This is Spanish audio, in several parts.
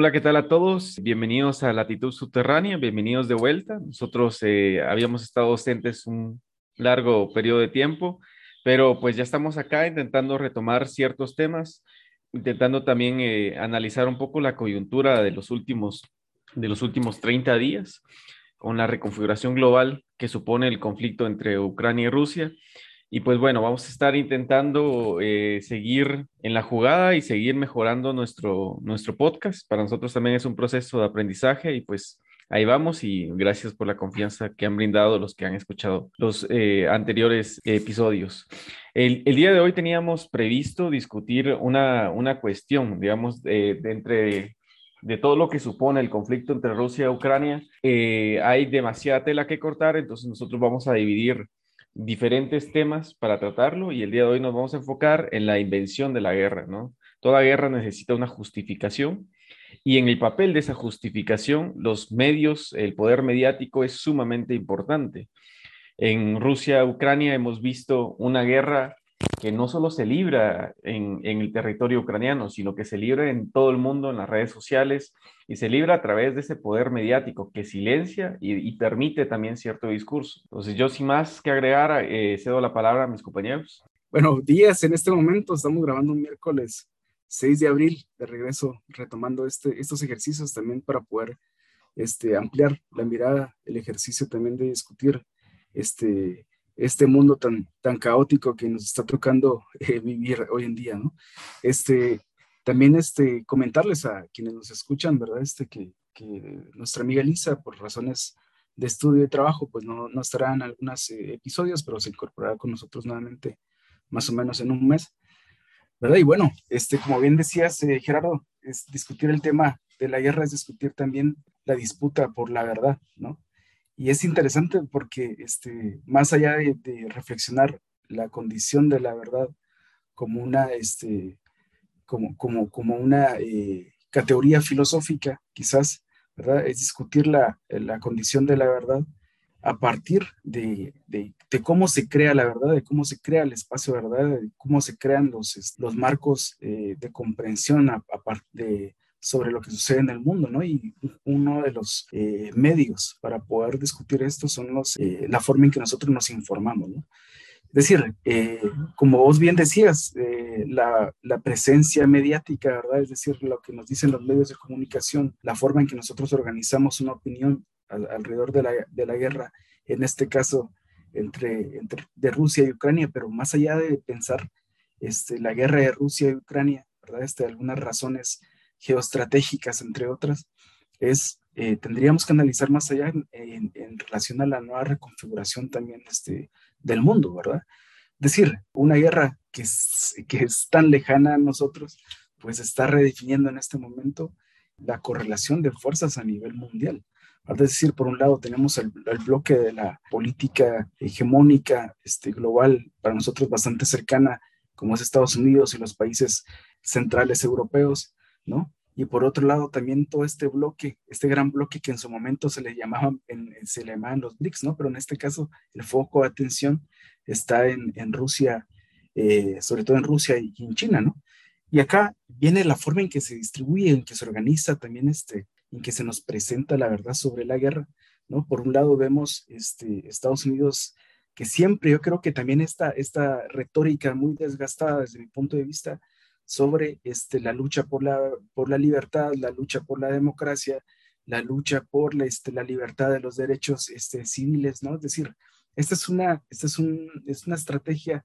Hola, ¿qué tal a todos? Bienvenidos a Latitud Subterránea, bienvenidos de vuelta. Nosotros eh, habíamos estado ausentes un largo periodo de tiempo, pero pues ya estamos acá intentando retomar ciertos temas, intentando también eh, analizar un poco la coyuntura de los últimos de los últimos 30 días con la reconfiguración global que supone el conflicto entre Ucrania y Rusia y pues bueno, vamos a estar intentando eh, seguir en la jugada y seguir mejorando nuestro, nuestro podcast. Para nosotros también es un proceso de aprendizaje y pues ahí vamos y gracias por la confianza que han brindado los que han escuchado los eh, anteriores episodios. El, día de hoy teníamos previsto discutir una, una cuestión, digamos, de, entre de todo lo que supone el conflicto entre Rusia y Ucrania, eh, hay demasiada tela que cortar, entonces nosotros vamos a dividir diferentes temas para tratarlo y el día de hoy nos vamos a enfocar en la invención de la guerra, ¿no? Toda guerra necesita una justificación y en el papel de esa justificación los medios, el poder mediático es sumamente importante. En Rusia, Ucrania hemos visto una guerra que no solo se libra en, el territorio ucraniano, sino que se libra en todo el mundo, en las redes sociales, y se libra a través de ese poder mediático que silencia y, permite también cierto discurso. Entonces, yo sin más que agregar, eh, cedo la palabra a mis compañeros. Buenos días, en este momento estamos grabando un miércoles 6 de abril, de regreso, retomando este, estos ejercicios también para poder este, ampliar la mirada, el ejercicio también de discutir este, este mundo tan, tan caótico que nos está tocando eh, vivir hoy en día, ¿no? Este, también este, comentarles a quienes nos escuchan, ¿verdad? Este, que, que nuestra amiga Lisa, por razones de estudio y trabajo, pues no, no estará en algunos eh, episodios, pero se incorporará con nosotros nuevamente más o menos en un mes, ¿verdad? Y bueno, este, como bien decías, eh, Gerardo, es discutir el tema de la guerra es discutir también la disputa por la verdad, ¿no? Y es interesante porque este, más allá de, reflexionar la condición de la verdad como una, este, como, como, como una eh, categoría filosófica, quizás, ¿verdad? Es discutir la, la condición de la verdad a partir de, de, de, cómo se crea la verdad, de cómo se crea el espacio verdad, de cómo se crean los, los marcos eh, de comprensión a, a, de, sobre lo que sucede en el mundo, ¿no? Y uno de los eh, medios para poder discutir esto son los, eh, la forma en que nosotros nos informamos, ¿no? Es decir, eh, como vos bien decías, la, la, presencia mediática, ¿verdad? Es decir, lo que nos dicen los medios de comunicación, la forma en que nosotros organizamos una opinión alrededor de la, de la, guerra, en este caso entre, entre, de Rusia y Ucrania, pero más allá de pensar este, la guerra de Rusia y Ucrania, ¿verdad? Este, algunas razones geoestratégicas, entre otras, es, eh, tendríamos que analizar más allá en, relación a la nueva reconfiguración también este, del mundo, ¿verdad? Decir, una guerra que es, que es tan lejana a nosotros, pues está redefiniendo en este momento la correlación de fuerzas a nivel mundial. Es decir, por un lado tenemos el, el, bloque de la política hegemónica este, global, para nosotros bastante cercana, como es Estados Unidos y los países centrales europeos, ¿no? Y por otro lado, también todo este bloque, este gran bloque que en su momento se le llamaban, se le llamaban los BRICS, ¿no? Pero en este caso, el foco de atención está en, en Rusia, eh, sobre todo en Rusia y en China, ¿no? Y acá viene la forma en que se distribuye, en que se organiza también, este, en que se nos presenta la verdad sobre la guerra, ¿no? Por un lado vemos este, Estados Unidos que siempre, yo creo que también esta, esta retórica muy desgastada desde mi punto de vista, sobre este, la lucha por la, por la libertad, la lucha por la democracia, la lucha por la, este, la libertad de los derechos este, civiles, ¿no? Es decir, esta es una, esta es un, es una estrategia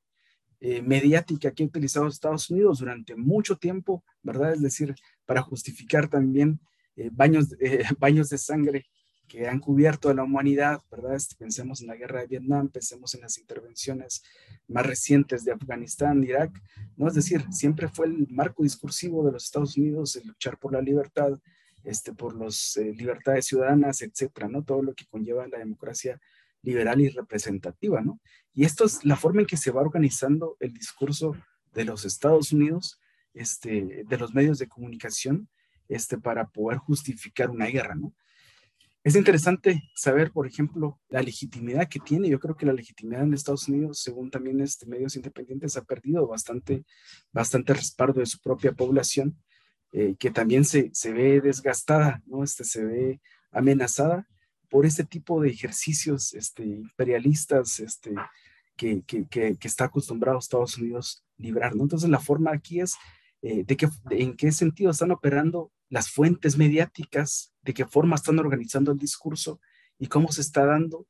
eh, mediática que ha utilizado Estados Unidos durante mucho tiempo, ¿verdad? Es decir, para justificar también eh, baños, eh, baños de sangre que han cubierto a la humanidad, ¿verdad? Este, pensemos en la guerra de Vietnam, pensemos en las intervenciones más recientes de Afganistán, Irak, ¿no? Es decir, siempre fue el marco discursivo de los Estados Unidos el luchar por la libertad, este, por las eh, libertades ciudadanas, etcétera, ¿no? Todo lo que conlleva la democracia liberal y representativa, ¿no? Y esto es la forma en que se va organizando el discurso de los Estados Unidos, este, de los medios de comunicación, este, para poder justificar una guerra, ¿no? Es interesante saber, por ejemplo, la legitimidad que tiene. Yo creo que la legitimidad en Estados Unidos, según también este, medios independientes, ha perdido bastante, bastante respaldo de su propia población eh, que también se, se, ve desgastada, ¿no? Este, se ve amenazada por este tipo de ejercicios este, imperialistas este, que, que, que, está acostumbrado Estados Unidos librar, ¿no? Entonces la forma aquí es eh, de, qué, en qué sentido están operando las fuentes mediáticas, de qué forma están organizando el discurso y cómo se está dando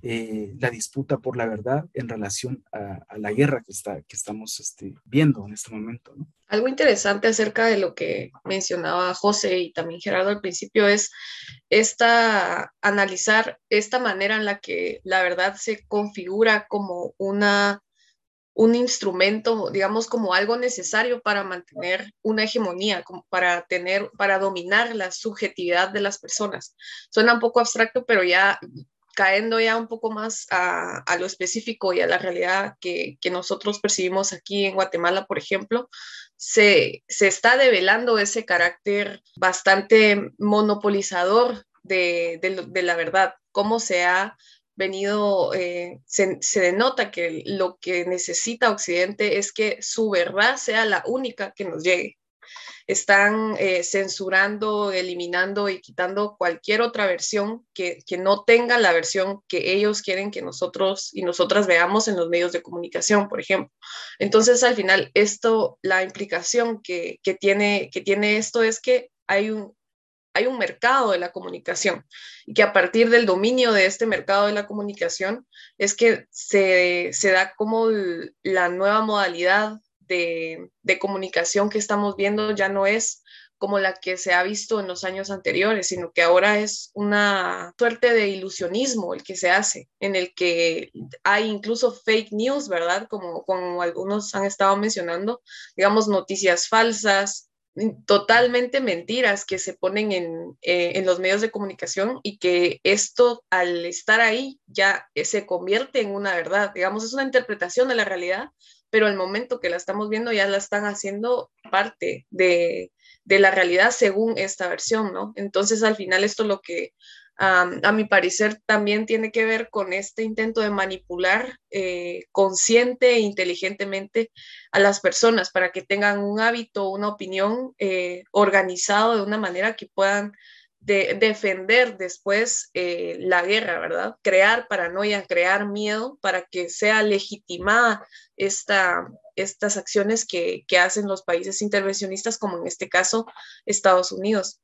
eh, la disputa por la verdad en relación a, la guerra que, está, que estamos este, viendo en este momento. Algo interesante acerca de lo que mencionaba José y también Gerardo al principio es esta, analizar esta manera en la que la verdad se configura como una un instrumento, digamos, como algo necesario para mantener una hegemonía, para tener, para dominar la subjetividad de las personas. Suena un poco abstracto, pero ya caendo ya un poco más a, lo específico y a la realidad que, nosotros percibimos aquí en Guatemala, por ejemplo, se, está develando ese carácter bastante monopolizador de, la verdad, cómo se ha venido, eh, se, denota que lo que necesita Occidente es que su verdad sea la única que nos llegue están eh, censurando, eliminando y quitando cualquier otra versión que, no tenga la versión que ellos quieren que nosotros y nosotras veamos en los medios de comunicación, por ejemplo. Entonces, al final, esto, la implicación que, tiene, que tiene esto es que hay un, hay un mercado de la comunicación y que a partir del dominio de este mercado de la comunicación es que se, se da como la nueva modalidad de, comunicación que estamos viendo ya no es como la que se ha visto en los años anteriores, sino que ahora es una suerte de ilusionismo el que se hace, en el que hay incluso fake news, ¿verdad? Como, como algunos han estado mencionando, digamos, noticias falsas, totalmente mentiras que se ponen en, eh, en, los medios de comunicación y que esto al estar ahí ya se convierte en una verdad, digamos, es una interpretación de la realidad pero al momento que la estamos viendo ya la están haciendo parte de, la realidad según esta versión, ¿no? Entonces al final esto lo que a mi parecer también tiene que ver con este intento de manipular eh, consciente e inteligentemente a las personas para que tengan un hábito, una opinión eh, organizado de una manera que puedan de defender después eh, la guerra, ¿verdad? Crear paranoia, crear miedo para que sea legitimada esta, estas acciones que, que hacen los países intervencionistas, como en este caso Estados Unidos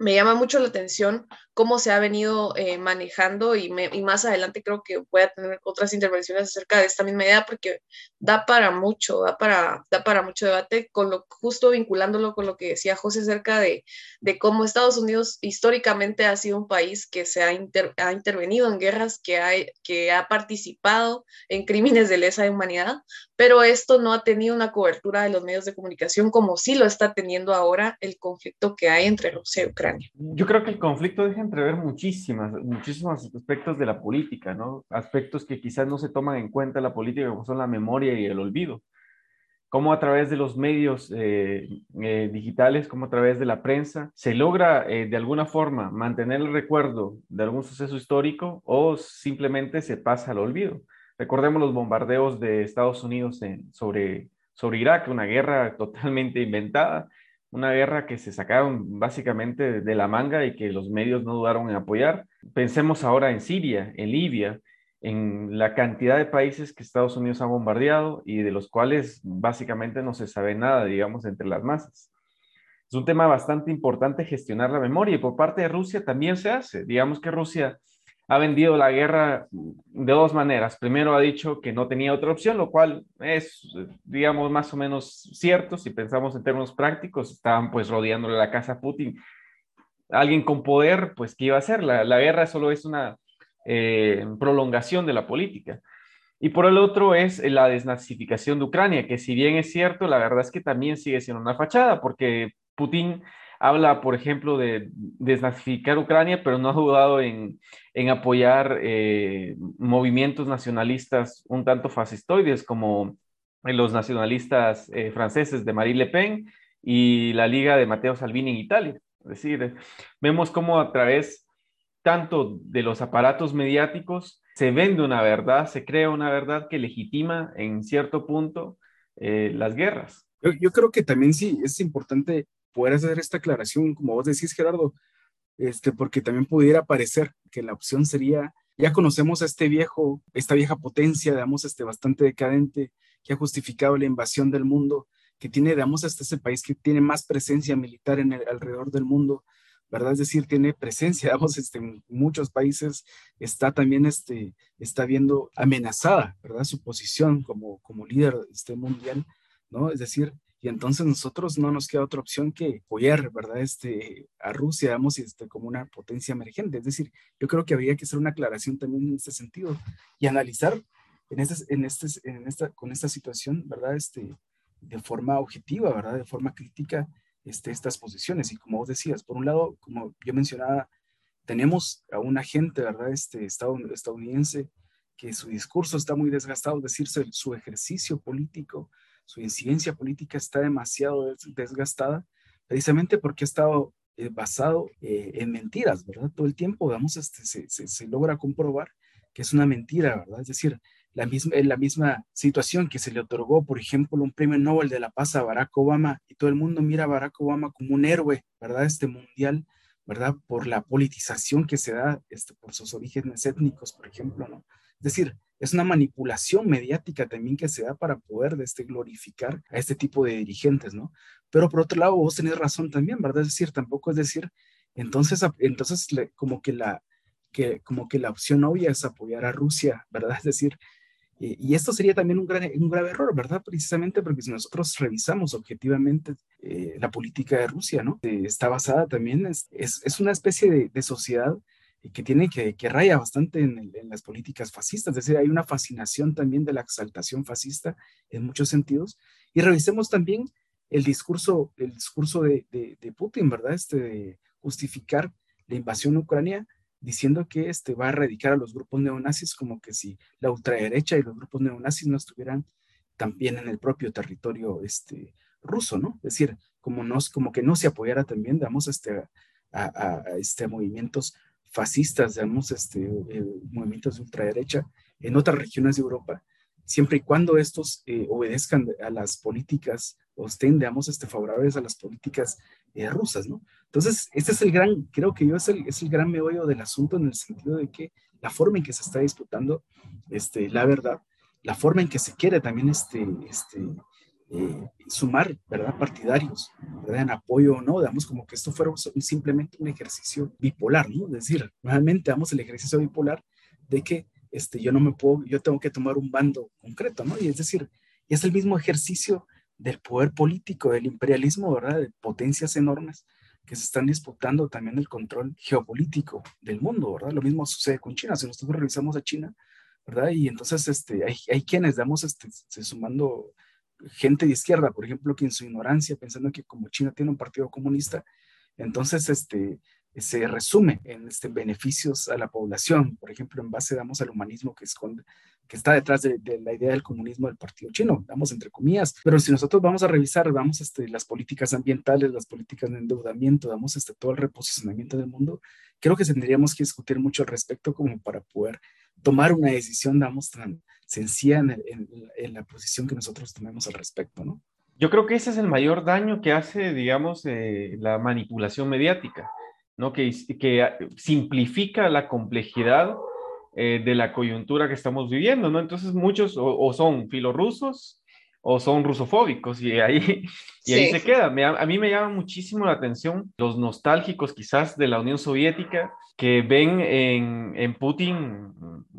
me llama mucho la atención cómo se ha venido eh, manejando y, más adelante creo que voy a tener otras intervenciones acerca de esta misma idea porque da para mucho, da para, da para mucho debate, con lo, justo vinculándolo con lo que decía José acerca de, de cómo Estados Unidos históricamente ha sido un país que se ha, ha intervenido en guerras, que que ha participado en crímenes de lesa humanidad, pero esto no ha tenido una cobertura de los medios de comunicación como sí lo está teniendo ahora el conflicto que hay entre Rusia y Ucrania. Yo creo que el conflicto deja entrever muchísimas, muchísimos aspectos de la política, ¿no? Aspectos que quizás no se toman en cuenta en la política, como son la memoria y el olvido. Cómo a través de los medios eh, eh, digitales, como a través de la prensa, se logra eh, de alguna forma mantener el recuerdo de algún suceso histórico o simplemente se pasa al olvido. Recordemos los bombardeos de Estados Unidos sobre, sobre Irak, una guerra totalmente inventada, una guerra que se sacaron básicamente de la manga y que los medios no dudaron en apoyar. Pensemos ahora en Siria, en Libia, en la cantidad de países que Estados Unidos ha bombardeado y de los cuales básicamente no se sabe nada, digamos, entre las masas. Es un tema bastante importante gestionar la memoria y por parte de Rusia también se hace. Digamos que Rusia ha vendido la guerra de dos maneras. Primero ha dicho que no tenía otra opción, lo cual es, digamos, más o menos cierto si pensamos en términos prácticos. Estaban pues rodeándole la casa a Putin. Alguien con poder, pues, ¿qué iba a hacer? La, guerra solo es una eh, prolongación de la política. Y por el otro es la desnazificación de Ucrania, que si bien es cierto, la verdad es que también sigue siendo una fachada, porque Putin habla, por ejemplo, de desnazificar Ucrania, pero no ha dudado en, apoyar eh, movimientos nacionalistas un tanto fascistoides como los nacionalistas eh, franceses de Marie Le Pen y la Liga de Matteo Salvini en Italia. Es decir, vemos cómo a través tanto de los aparatos mediáticos se vende una verdad, se crea una verdad que legitima en cierto punto eh, las guerras. Yo, creo que también sí es importante poder hacer esta aclaración, como vos decís, Gerardo, este, porque también pudiera parecer que la opción sería, ya conocemos a este viejo, esta vieja potencia, digamos, este, bastante decadente, que ha justificado la invasión del mundo, que tiene, digamos, este ese país que tiene más presencia militar en el, alrededor del mundo, ¿verdad? Es decir, tiene presencia, digamos, este, en muchos países está también, este, está viendo amenazada, ¿verdad? Su posición como, como líder este, mundial, ¿no? Es decir, y entonces nosotros no nos queda otra opción que apoyar, ¿verdad? Este, a Rusia, digamos, este, como una potencia emergente. Es decir, yo creo que habría que hacer una aclaración también en este sentido y analizar en este, en este, en esta, con esta situación, ¿verdad? Este, de forma objetiva, ¿verdad? De forma crítica, este, estas posiciones. Y como vos decías, por un lado, como yo mencionaba, tenemos a un agente, ¿verdad? Este, estadounidense que su discurso está muy desgastado, es decir, su ejercicio político, su incidencia política está demasiado desgastada, precisamente porque ha estado eh, basado eh, en mentiras, ¿verdad? Todo el tiempo, vamos, este, se, logra comprobar que es una mentira, ¿verdad? Es decir, la misma, en la misma situación que se le otorgó, por ejemplo, un premio Nobel de la Paz a Barack Obama y todo el mundo mira a Barack Obama como un héroe, ¿verdad? Este mundial, ¿verdad? Por la politización que se da, este, por sus orígenes étnicos, por ejemplo, ¿no? Es decir, es una manipulación mediática también que se da para poder este, glorificar a este tipo de dirigentes, ¿no? Pero por otro lado, vos tenés razón también, ¿verdad? Es decir, tampoco es decir, entonces, entonces como que la, que, como que la opción obvia es apoyar a Rusia, ¿verdad? Es decir, y esto sería también un, gran, un grave error, ¿verdad? Precisamente porque si nosotros revisamos objetivamente eh, la política de Rusia, ¿no? Eh, está basada también, es, es, una especie de, de, sociedad que tiene que, que raya bastante en, en, las políticas fascistas, es decir, hay una fascinación también de la exaltación fascista en muchos sentidos. Y revisemos también el discurso, el discurso de, de, de Putin, ¿verdad? Este de justificar la invasión a Ucrania diciendo que este, va a erradicar a los grupos neonazis, como que si la ultraderecha y los grupos neonazis no estuvieran también en el propio territorio este, ruso, ¿no? Es decir, como, nos, como que no se apoyara también, digamos, este, a, este, movimientos fascistas, digamos, este, eh, movimientos de ultraderecha en otras regiones de Europa, siempre y cuando estos eh, obedezcan a las políticas o estén, digamos, este, favorables a las políticas eh, rusas, ¿no? Entonces, este es el gran, creo que yo es el, es el gran meollo del asunto en el sentido de que la forma en que se está disputando este, la verdad, la forma en que se quiere también este, este, eh, sumar, ¿verdad? Partidarios, ¿verdad? En apoyo o no, digamos como que esto fuera simplemente un ejercicio bipolar, ¿no? Es decir, nuevamente damos el ejercicio bipolar de que este, yo no me puedo, yo tengo que tomar un bando concreto, ¿no? Y es decir, es el mismo ejercicio del poder político, del imperialismo, ¿verdad? De potencias enormes que se están disputando también el control geopolítico del mundo, ¿verdad? Lo mismo sucede con China. Si nosotros revisamos a China, ¿verdad? Y entonces este, hay, hay quienes, damos este, se sumando gente de izquierda, por ejemplo, que en su ignorancia, pensando que como China tiene un partido comunista, entonces este, se resume en este, beneficios a la población, por ejemplo, en base, damos, al humanismo que esconde, que está detrás de, la idea del comunismo del partido chino, damos entre comillas, pero si nosotros vamos a revisar, vamos este, las políticas ambientales, las políticas de endeudamiento, damos este, todo el reposicionamiento del mundo, creo que tendríamos que discutir mucho al respecto como para poder tomar una decisión, damos, tan sencilla en, la posición que nosotros tomemos al respecto, ¿no? Yo creo que ese es el mayor daño que hace, digamos, eh, la manipulación mediática ¿no? que, que simplifica la complejidad eh, de la coyuntura que estamos viviendo, ¿no? Entonces muchos o, son filorrusos o son rusofóbicos y ahí, y ahí se queda. a mí me llama muchísimo la atención los nostálgicos quizás de la Unión Soviética que ven en, en Putin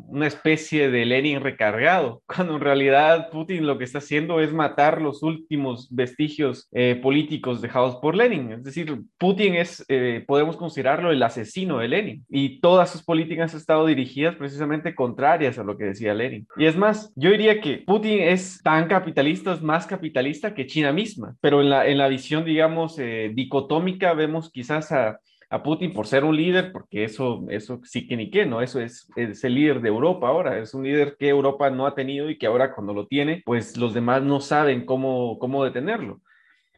una especie de Lenin recargado, cuando en realidad Putin lo que está haciendo es matar los últimos vestigios eh, políticos dejados por Lenin. Es decir, Putin es, eh, podemos considerarlo el asesino de Lenin y todas sus políticas han estado dirigidas precisamente contrarias a lo que decía Lenin. Y es más, yo diría que Putin es tan capitalista, es más capitalista que China misma, pero en la, en la visión, digamos, eh, dicotómica vemos quizás a a Putin por ser un líder, porque eso, eso sí que ni qué, ¿no? Eso es, es, el líder de Europa ahora, es un líder que Europa no ha tenido y que ahora cuando lo tiene, pues los demás no saben cómo, cómo detenerlo.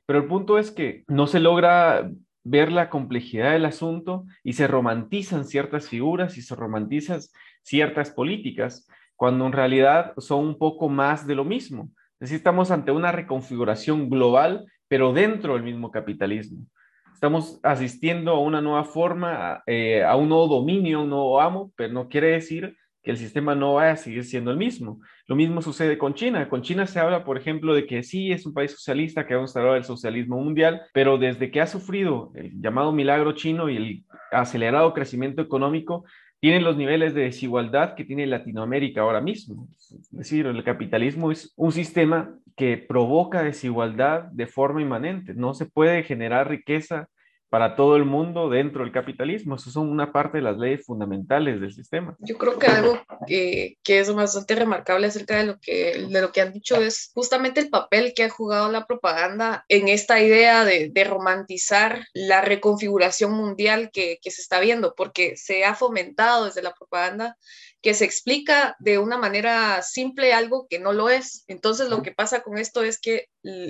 Pero el punto es que no se logra ver la complejidad del asunto y se romantizan ciertas figuras y se romantizan ciertas políticas, cuando en realidad son un poco más de lo mismo. Es decir, estamos ante una reconfiguración global pero dentro del mismo capitalismo. Estamos asistiendo a una nueva forma, eh, a un nuevo dominio, a un nuevo amo, pero no quiere decir que el sistema no vaya a seguir siendo el mismo. Lo mismo sucede con China. Con China se habla, por ejemplo, de que sí es un país socialista que ha instaurado el socialismo mundial, pero desde que ha sufrido el llamado milagro chino y el acelerado crecimiento económico, tiene los niveles de desigualdad que tiene Latinoamérica ahora mismo. Es decir, el capitalismo es un sistema que provoca desigualdad de forma inmanente. No se puede generar riqueza para todo el mundo dentro del capitalismo. Eso son una parte de las leyes fundamentales del sistema. Yo creo que algo que, que, es bastante remarcable acerca de lo, que, de lo que han dicho es justamente el papel que ha jugado la propaganda en esta idea de, de romantizar la reconfiguración mundial que, que se está viendo, porque se ha fomentado desde la propaganda que se explica de una manera simple algo que no lo es. Entonces lo que pasa con esto es que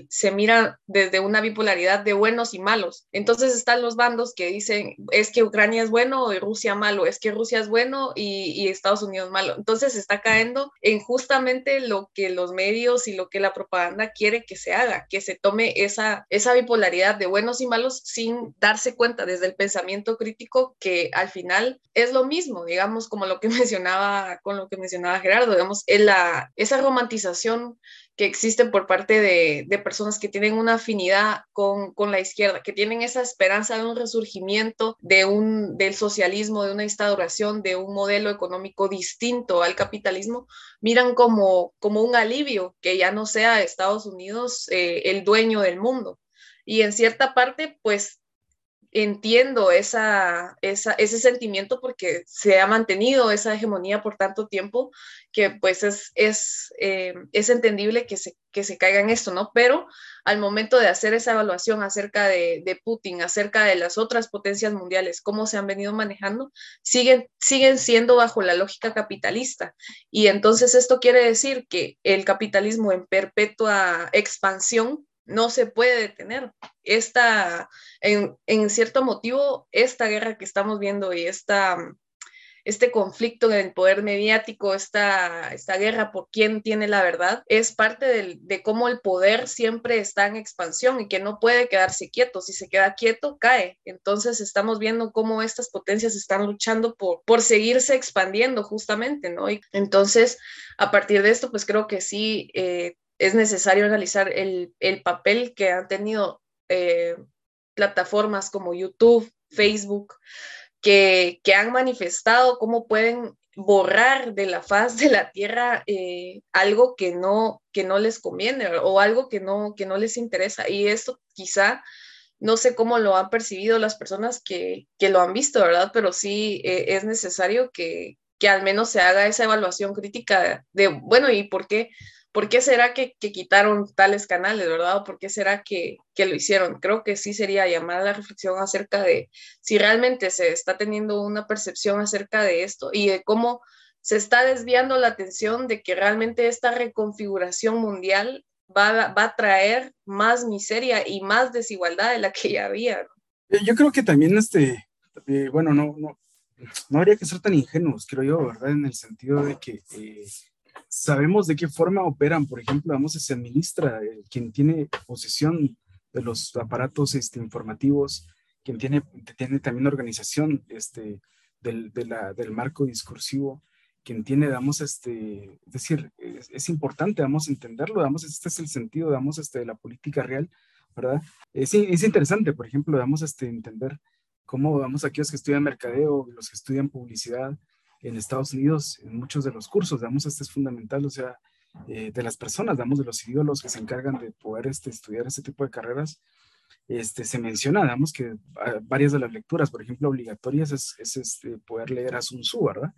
se mira desde una bipolaridad de buenos y malos. Entonces están los bandos que dicen es que Ucrania es bueno y Rusia malo, es que Rusia es bueno y, Estados Unidos malo. Entonces se está cayendo en justamente lo que los medios y lo que la propaganda quiere que se haga, que se tome esa, esa bipolaridad de buenos y malos sin darse cuenta desde el pensamiento crítico que al final es lo mismo, digamos, como lo que mencionaba con lo que mencionaba Gerardo, digamos, esa romantización que existe por parte de, personas que tienen una afinidad con, la izquierda, que tienen esa esperanza de un resurgimiento de un, del socialismo, de una instauración de un modelo económico distinto al capitalismo, miran como, como un alivio que ya no sea Estados Unidos eh, el dueño del mundo. Y en cierta parte, pues entiendo esa, ese sentimiento porque se ha mantenido esa hegemonía por tanto tiempo que pues es, es, eh, es entendible que se, que se caiga en esto, ¿no? Pero al momento de hacer esa evaluación acerca de, de, Putin, acerca de las otras potencias mundiales, cómo se han venido manejando, siguen, siguen siendo bajo la lógica capitalista. Y entonces esto quiere decir que el capitalismo en perpetua expansión no se puede detener. Esta, en, cierto motivo, esta guerra que estamos viendo y esta, este conflicto en el poder mediático, esta, esta guerra por quién tiene la verdad, es parte del, de cómo el poder siempre está en expansión y que no puede quedarse quieto. Si se queda quieto, cae. Entonces estamos viendo cómo estas potencias están luchando por, por seguirse expandiendo justamente, ¿no? Y entonces, a partir de esto, pues creo que sí, eh, es necesario analizar el, papel que han tenido eh, plataformas como YouTube, Facebook, que, han manifestado cómo pueden borrar de la faz de la tierra eh, algo que no, que no les conviene o algo que no, que no les interesa. Y esto quizá, no sé cómo lo han percibido las personas que, lo han visto, ¿verdad? Pero sí eh, es necesario que, que al menos se haga esa evaluación crítica de, bueno, ¿y por qué? ¿Por qué será que, quitaron tales canales, verdad? ¿O por qué será que, lo hicieron? Creo que sí sería llamar la reflexión acerca de si realmente se está teniendo una percepción acerca de esto y de cómo se está desviando la atención de que realmente esta reconfiguración mundial va, a traer más miseria y más desigualdad de la que ya había. Yo creo que también, este, eh, bueno, no, no, no habría que ser tan ingenuos, creo yo, ¿verdad? En el sentido de que... Eh, sabemos de qué forma operan, por ejemplo, vamos, se administra, eh, quien tiene posesión de los aparatos este, informativos, quien tiene, también organización este, del, del marco discursivo, quien tiene, damos, este, es decir, es, importante, vamos entenderlo, damos, este es el sentido, damos, este, de la política real, ¿verdad? Es, es interesante, por ejemplo, damos, este, entender cómo, vamos, aquellos que estudian mercadeo, los que estudian publicidad, en Estados Unidos, en muchos de los cursos, damos este es fundamental, o sea, eh, de las personas, damos de los ídolos que se encargan de poder este, estudiar este tipo de carreras, este, se menciona, damos que ah, varias de las lecturas, por ejemplo, obligatorias, es, es este, poder leer a Sun Tzu, ¿verdad?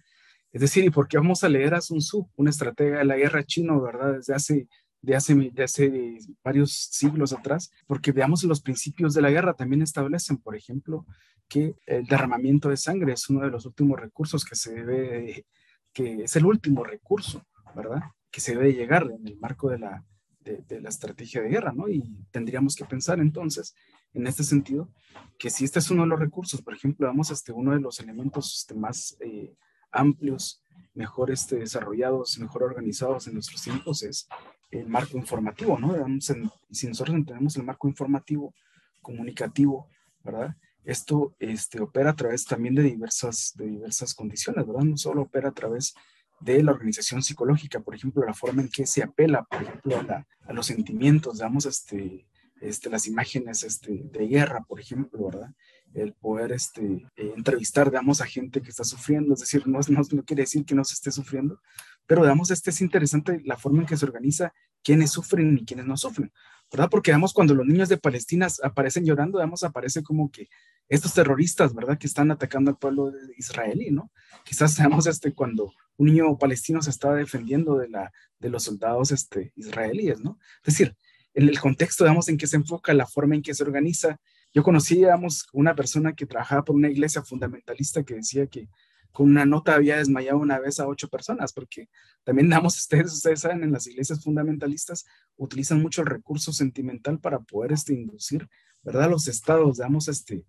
Es decir, ¿y por qué vamos a leer a Sun Tzu, un estratega de la guerra chino, ¿verdad? Desde hace de hace, varios siglos atrás, porque veamos los principios de la guerra también establecen, por ejemplo, que el derramamiento de sangre es uno de los últimos recursos que se debe, que es el último recurso, ¿verdad? Que se debe llegar en el marco de la, de, la estrategia de guerra, ¿no? Y tendríamos que pensar entonces, en este sentido, que si este es uno de los recursos, por ejemplo, vamos a este, uno de los elementos este, más eh, amplios mejor este, desarrollados, mejor organizados en nuestros tiempos es el marco informativo, ¿no? si nosotros entendemos el marco informativo, comunicativo, ¿verdad? Esto este, opera a través también de diversas, de diversas condiciones, ¿verdad? No solo opera a través de la organización psicológica, por ejemplo, la forma en que se apela, por ejemplo, a, a los sentimientos, digamos, este, este, las imágenes este, de guerra, por ejemplo, ¿verdad? El poder este, eh, entrevistar, digamos, a gente que está sufriendo, es decir, no, no, no, quiere decir que no se esté sufriendo, pero, digamos, este es interesante la forma en que se organiza quiénes sufren y quiénes no sufren, ¿verdad? Porque, digamos, cuando los niños de Palestina aparecen llorando, digamos, aparece como que estos terroristas, ¿verdad? Que están atacando al pueblo israelí, ¿no? Quizás, digamos, este, cuando un niño palestino se estaba defendiendo de, la, de los soldados este, israelíes, ¿no? Es decir, en el contexto, digamos, en que se enfoca, la forma en que se organiza. Yo conocí, digamos, una persona que trabajaba por una iglesia fundamentalista que decía que con una nota había desmayado una vez a ocho personas, porque también, digamos, ustedes, ustedes saben, en las iglesias fundamentalistas utilizan mucho el recurso sentimental para poder este, inducir, ¿verdad? Los estados, digamos, este,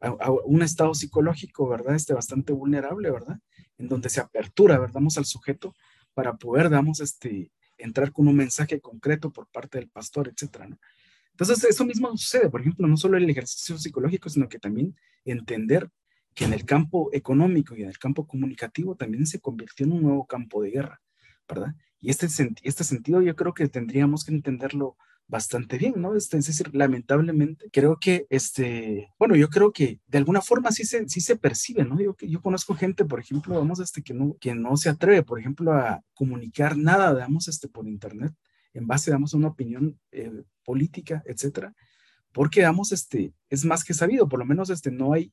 a, un estado psicológico, ¿verdad? Este bastante vulnerable, ¿verdad? En donde se apertura, ¿verdad? al sujeto para poder, digamos, este, entrar con un mensaje concreto por parte del pastor, etcétera, ¿no? Entonces, eso mismo sucede, por ejemplo, no solo el ejercicio psicológico, sino que también entender que en el campo económico y en el campo comunicativo también se convirtió en un nuevo campo de guerra, ¿verdad? Y este, este sentido yo creo que tendríamos que entenderlo bastante bien, ¿no? Este, es decir, lamentablemente, creo que, este, bueno, yo creo que de alguna forma sí se, sí se percibe, ¿no? Yo, yo conozco gente, por ejemplo, vamos, este, que no, que no se atreve, por ejemplo, a comunicar nada, digamos, este, por internet, en base, digamos, a una opinión eh, política, etcétera, porque, digamos, este, es más que sabido, por lo menos, este, no hay,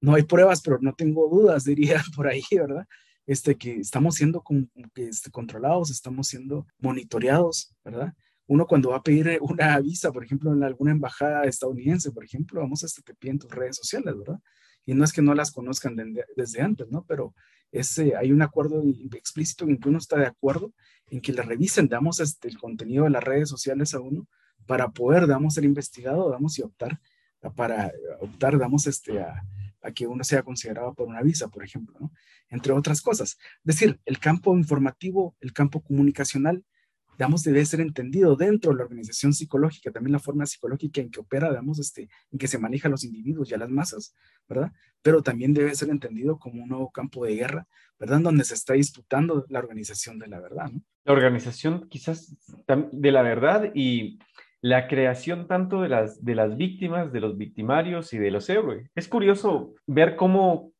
no hay pruebas, pero no tengo dudas, diría por ahí, ¿verdad? Este, que estamos siendo este, controlados, estamos siendo monitoreados, ¿verdad? uno cuando va a pedir una visa, por ejemplo, en alguna embajada estadounidense, por ejemplo, vamos a este te piden tus redes sociales, ¿verdad? Y no es que no las conozcan desde antes, ¿no? Pero ese, hay un acuerdo explícito en que uno está de acuerdo en que le revisen, damos este, el contenido de las redes sociales a uno para poder, damos, ser investigado, damos, y optar para optar, damos, este, a, a que uno sea considerado por una visa, por ejemplo. Entre otras cosas. Es decir, el campo informativo, el campo comunicacional, digamos, debe ser entendido dentro de la organización psicológica, también la forma psicológica en que opera, digamos, este, en que se maneja los individuos y a las masas, ¿verdad? Pero también debe ser entendido como un nuevo campo de guerra, ¿verdad? Donde se está disputando la organización de la verdad, ¿no? La organización quizás de la verdad y la creación tanto de las, de las víctimas, de los victimarios y de los héroes. Es curioso ver cómo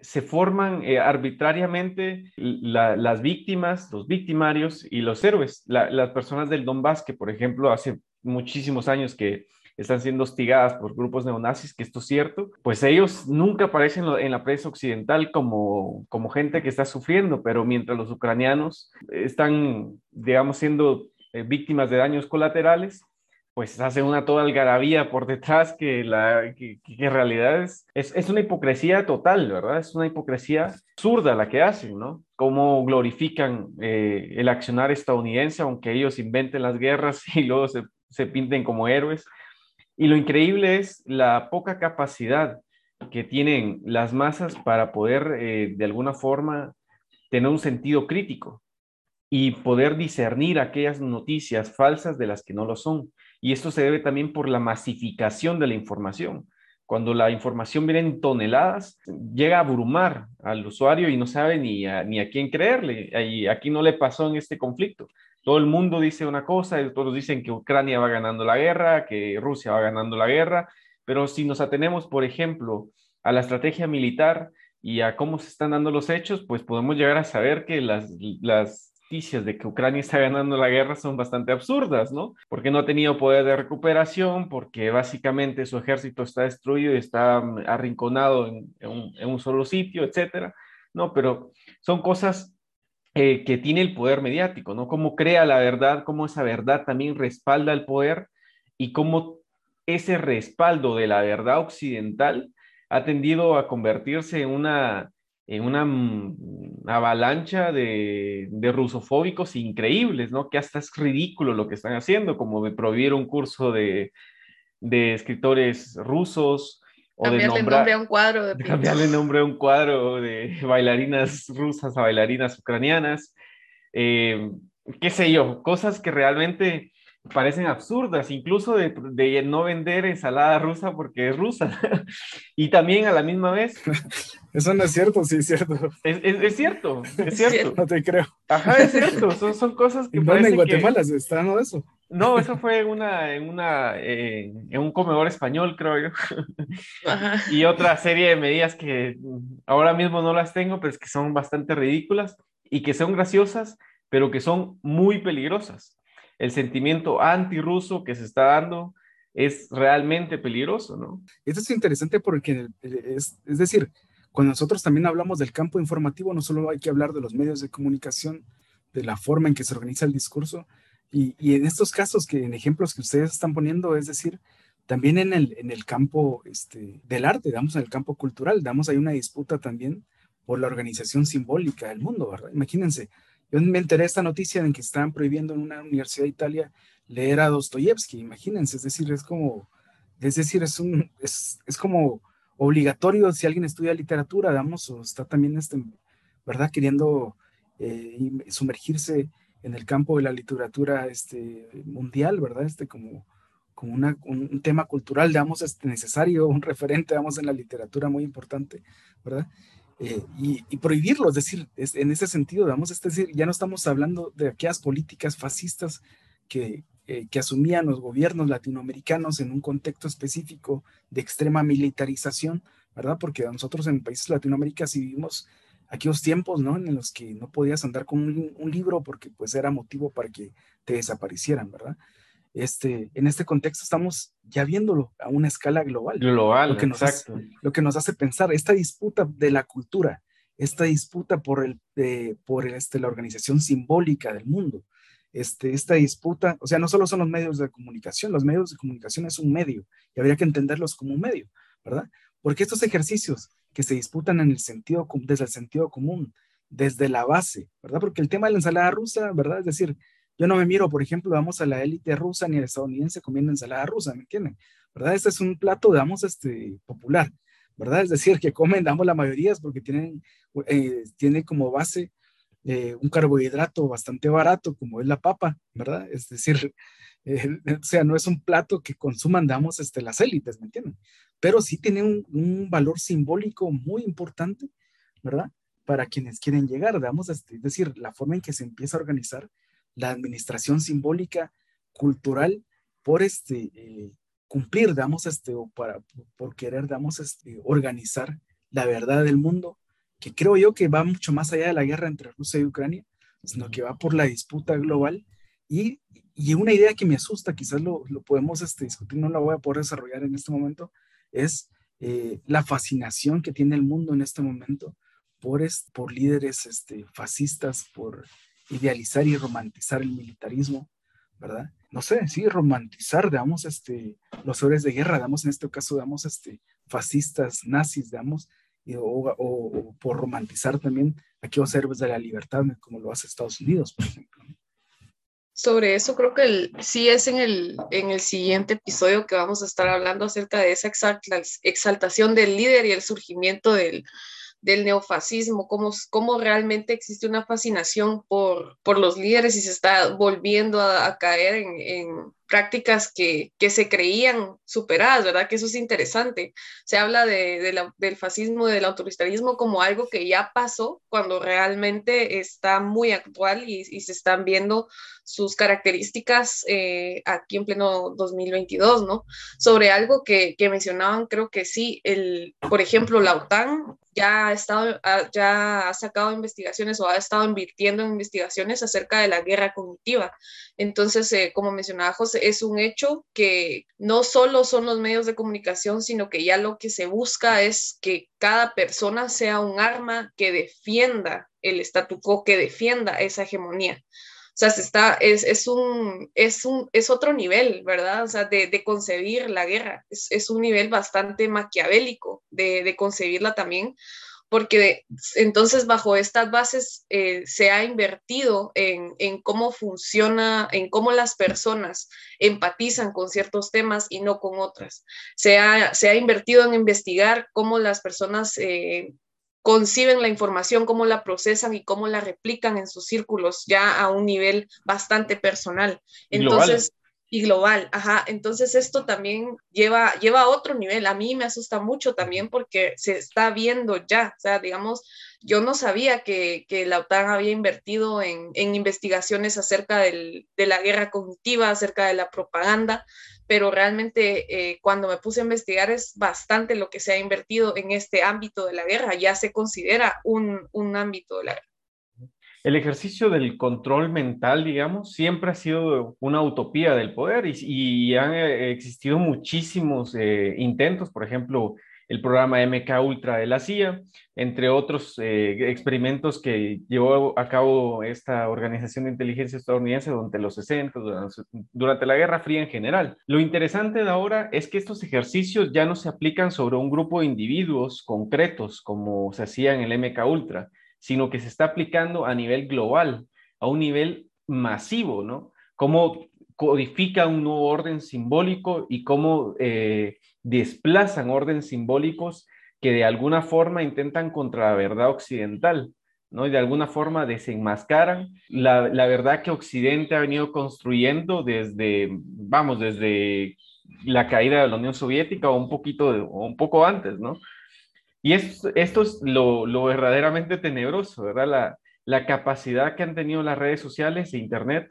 se forman eh, arbitrariamente las víctimas, los victimarios y los héroes. las personas del Donbass, que por ejemplo hace muchísimos años que están siendo hostigadas por grupos neonazis, que esto es cierto, pues ellos nunca aparecen en la prensa occidental como, como gente que está sufriendo, pero mientras los ucranianos están, digamos, siendo eh, víctimas de daños colaterales, pues hace una toda algarabía por detrás que, la, que, en realidad es, es, una hipocresía total, ¿verdad? Es una hipocresía absurda la que hacen, ¿no? Cómo glorifican eh, el accionar estadounidense, aunque ellos inventen las guerras y luego se, se pinten como héroes. Y lo increíble es la poca capacidad que tienen las masas para poder, eh, de alguna forma, tener un sentido crítico y poder discernir aquellas noticias falsas de las que no lo son. Y esto se debe también por la masificación de la información. Cuando la información viene en toneladas, llega a abrumar al usuario y no sabe ni a, ni a quién creerle. Y aquí no le pasó en este conflicto. Todo el mundo dice una cosa, todos dicen que Ucrania va ganando la guerra, que Rusia va ganando la guerra, pero si nos atenemos, por ejemplo, a la estrategia militar y a cómo se están dando los hechos, pues podemos llegar a saber que las, las noticias de que Ucrania está ganando la guerra son bastante absurdas, ¿no? Porque no ha tenido poder de recuperación, porque básicamente su ejército está destruido y está mm, arrinconado en, un, solo sitio, etcétera. No, pero son cosas eh, que tiene el poder mediático, ¿no? Cómo crea la verdad, cómo esa verdad también respalda el poder y cómo ese respaldo de la verdad occidental ha tendido a convertirse en una en una mm, avalancha de, de, rusofóbicos increíbles, ¿no? Que hasta es ridículo lo que están haciendo, como de prohibir un curso de, de escritores rusos. O cambiarle de nombre a un cuadro. De, cambiarle nombre a un cuadro de bailarinas rusas a bailarinas ucranianas. Eh, qué sé yo, cosas que realmente parecen absurdas, incluso de, de, no vender ensalada rusa porque es rusa. y también a la misma vez. Eso no es cierto, sí, es cierto. Es, es, es cierto, es cierto. No te creo. Ajá, es cierto, son, son cosas que... ¿En Guatemala se está dando eso? No, eso fue en una, en una, eh, en un comedor español, creo yo. Ajá. Y otra serie de medidas que ahora mismo no las tengo, pero es que son bastante ridículas y que son graciosas, pero que son muy peligrosas el sentimiento antirruso que se está dando es realmente peligroso, ¿no? Esto es interesante porque, es, es decir, cuando nosotros también hablamos del campo informativo, no solo hay que hablar de los medios de comunicación, de la forma en que se organiza el discurso, y, y, en estos casos, que en ejemplos que ustedes están poniendo, es decir, también en el, en el campo este, del arte, damos en el campo cultural, damos ahí una disputa también por la organización simbólica del mundo, ¿verdad? Imagínense, yo me enteré esta noticia en que estaban prohibiendo en una universidad de Italia leer a Dostoyevsky, imagínense, es decir, es como, es decir, es un, es, es como obligatorio si alguien estudia literatura, digamos, o está también, este, ¿verdad?, queriendo eh, sumergirse en el campo de la literatura este, mundial, ¿verdad?, este como, como una, un, tema cultural, digamos, este, necesario, un referente, digamos, en la literatura muy importante, ¿verdad? Eh, y, prohibirlo, es decir, en ese sentido, vamos, es decir, ya no estamos hablando de aquellas políticas fascistas que, eh, que asumían los gobiernos latinoamericanos en un contexto específico de extrema militarización, ¿verdad? Porque nosotros en países latinoamericanos vivimos aquellos tiempos, ¿no? En los que no podías andar con un, un libro porque pues era motivo para que te desaparecieran, ¿verdad? Este, en este contexto estamos ya viéndolo a una escala global. Global, lo que nos exacto. Hace, lo que nos hace pensar, esta disputa de la cultura, esta disputa por, el, eh, por este, la organización simbólica del mundo, este, esta disputa, o sea, no solo son los medios de comunicación, los medios de comunicación es un medio y habría que entenderlos como un medio, ¿verdad? Porque estos ejercicios que se disputan en el sentido, desde el sentido común, desde la base, ¿verdad? Porque el tema de la ensalada rusa, ¿verdad? Es decir, yo no me miro, por ejemplo, vamos a la élite rusa ni al estadounidense comiendo ensalada rusa, ¿me entienden? ¿Verdad? Este es un plato, digamos, este, popular, ¿verdad? Es decir, que comen, damos la mayoría es porque tienen, eh, tiene como base eh, un carbohidrato bastante barato, como es la papa, ¿verdad? Es decir, eh, o sea, no es un plato que consuman, damos, este, las élites, ¿me entienden? Pero sí tiene un, un valor simbólico muy importante, ¿verdad? Para quienes quieren llegar, digamos, este, es decir, la forma en que se empieza a organizar la administración simbólica cultural por este eh, cumplir, damos este, o para, por querer, damos este, organizar la verdad del mundo, que creo yo que va mucho más allá de la guerra entre Rusia y Ucrania, sino que va por la disputa global y, y una idea que me asusta, quizás lo, lo podemos este, discutir, no la voy a poder desarrollar en este momento, es eh, la fascinación que tiene el mundo en este momento por, es, por líderes este, fascistas, por idealizar y romantizar el militarismo, ¿verdad? No sé, sí, romantizar, digamos, este, los héroes de guerra, digamos, en este caso, digamos, este, fascistas, nazis, digamos, y, o, o, o, por romantizar también aquellos héroes de la libertad, como lo hace Estados Unidos, por ejemplo. Sobre eso creo que el, sí es en el, en el siguiente episodio que vamos a estar hablando acerca de esa exaltación del líder y el surgimiento del, del neofascismo, cómo, cómo realmente existe una fascinación por, por los líderes y se está volviendo a, caer en, en prácticas que, que, se creían superadas, ¿verdad? Que eso es interesante. Se habla de, del fascismo, del autoritarismo como algo que ya pasó cuando realmente está muy actual y, y se están viendo sus características eh, aquí en pleno 2022, ¿no? Sobre algo que, que mencionaban, creo que sí, el, por ejemplo, la OTAN ya ha, estado, ya ha sacado investigaciones o ha estado invirtiendo en investigaciones acerca de la guerra cognitiva. Entonces, eh, como mencionaba José, es un hecho que no solo son los medios de comunicación, sino que ya lo que se busca es que cada persona sea un arma que defienda el statu quo, que defienda esa hegemonía. O sea, se está, es, es, un, es, un, es otro nivel, ¿verdad? O sea, de, de concebir la guerra. Es, es, un nivel bastante maquiavélico de, de concebirla también, porque entonces bajo estas bases eh, se ha invertido en, en, cómo funciona, en cómo las personas empatizan con ciertos temas y no con otras. Se ha, se ha invertido en investigar cómo las personas... Eh, conciben la información, cómo la procesan y cómo la replican en sus círculos ya a un nivel bastante personal. Entonces, y global, ajá. Entonces esto también lleva, lleva a otro nivel. A mí me asusta mucho también porque se está viendo ya, o sea, digamos, yo no sabía que, que la OTAN había invertido en, en investigaciones acerca del, de la guerra cognitiva, acerca de la propaganda, pero realmente eh, cuando me puse a investigar es bastante lo que se ha invertido en este ámbito de la guerra, ya se considera un, un ámbito de la guerra el ejercicio del control mental, digamos, siempre ha sido una utopía del poder y, han eh, existido muchísimos eh, intentos, por ejemplo, el programa MK Ultra de la CIA, entre otros eh, experimentos que llevó a cabo esta organización de inteligencia estadounidense durante los 60, durante, durante la Guerra Fría en general. Lo interesante de ahora es que estos ejercicios ya no se aplican sobre un grupo de individuos concretos como se hacía en el MK Ultra, sino que se está aplicando a nivel global, a un nivel masivo, ¿no? Cómo codifica un nuevo orden simbólico y cómo eh, desplazan órdenes simbólicos que de alguna forma intentan contra la verdad occidental, ¿no? Y de alguna forma desenmascaran la, la verdad que Occidente ha venido construyendo desde, vamos, desde la caída de la Unión Soviética o un poquito, o un poco antes, ¿no? Y esto, esto es lo, verdaderamente tenebroso, ¿verdad? La, capacidad que han tenido las redes sociales e Internet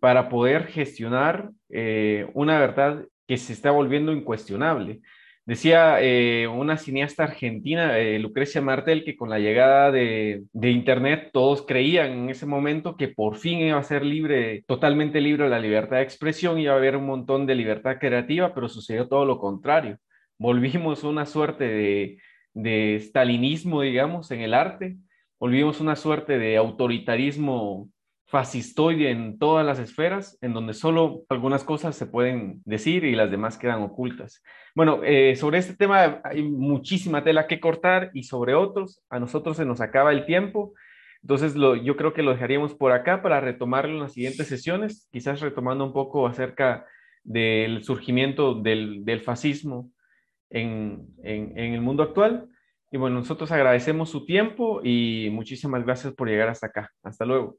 para poder gestionar eh, una verdad que se está volviendo incuestionable. Decía eh, una cineasta argentina, eh, Lucrecia Martel, que con la llegada de, Internet todos creían en ese momento que por fin iba a ser libre, totalmente libre la libertad de expresión, iba a haber un montón de libertad creativa, pero sucedió todo lo contrario. Volvimos una suerte de, de stalinismo, digamos, en el arte. Volvimos una suerte de autoritarismo fascistoide en todas las esferas, en donde solo algunas cosas se pueden decir y las demás quedan ocultas. Bueno, eh, sobre este tema hay muchísima tela que cortar y sobre otros, a nosotros se nos acaba el tiempo. Entonces, lo, yo creo que lo dejaríamos por acá para retomarlo en las siguientes sesiones, quizás retomando un poco acerca del surgimiento del, del fascismo en, en, el mundo actual. Y bueno, nosotros agradecemos su tiempo y muchísimas gracias por llegar hasta acá. Hasta luego.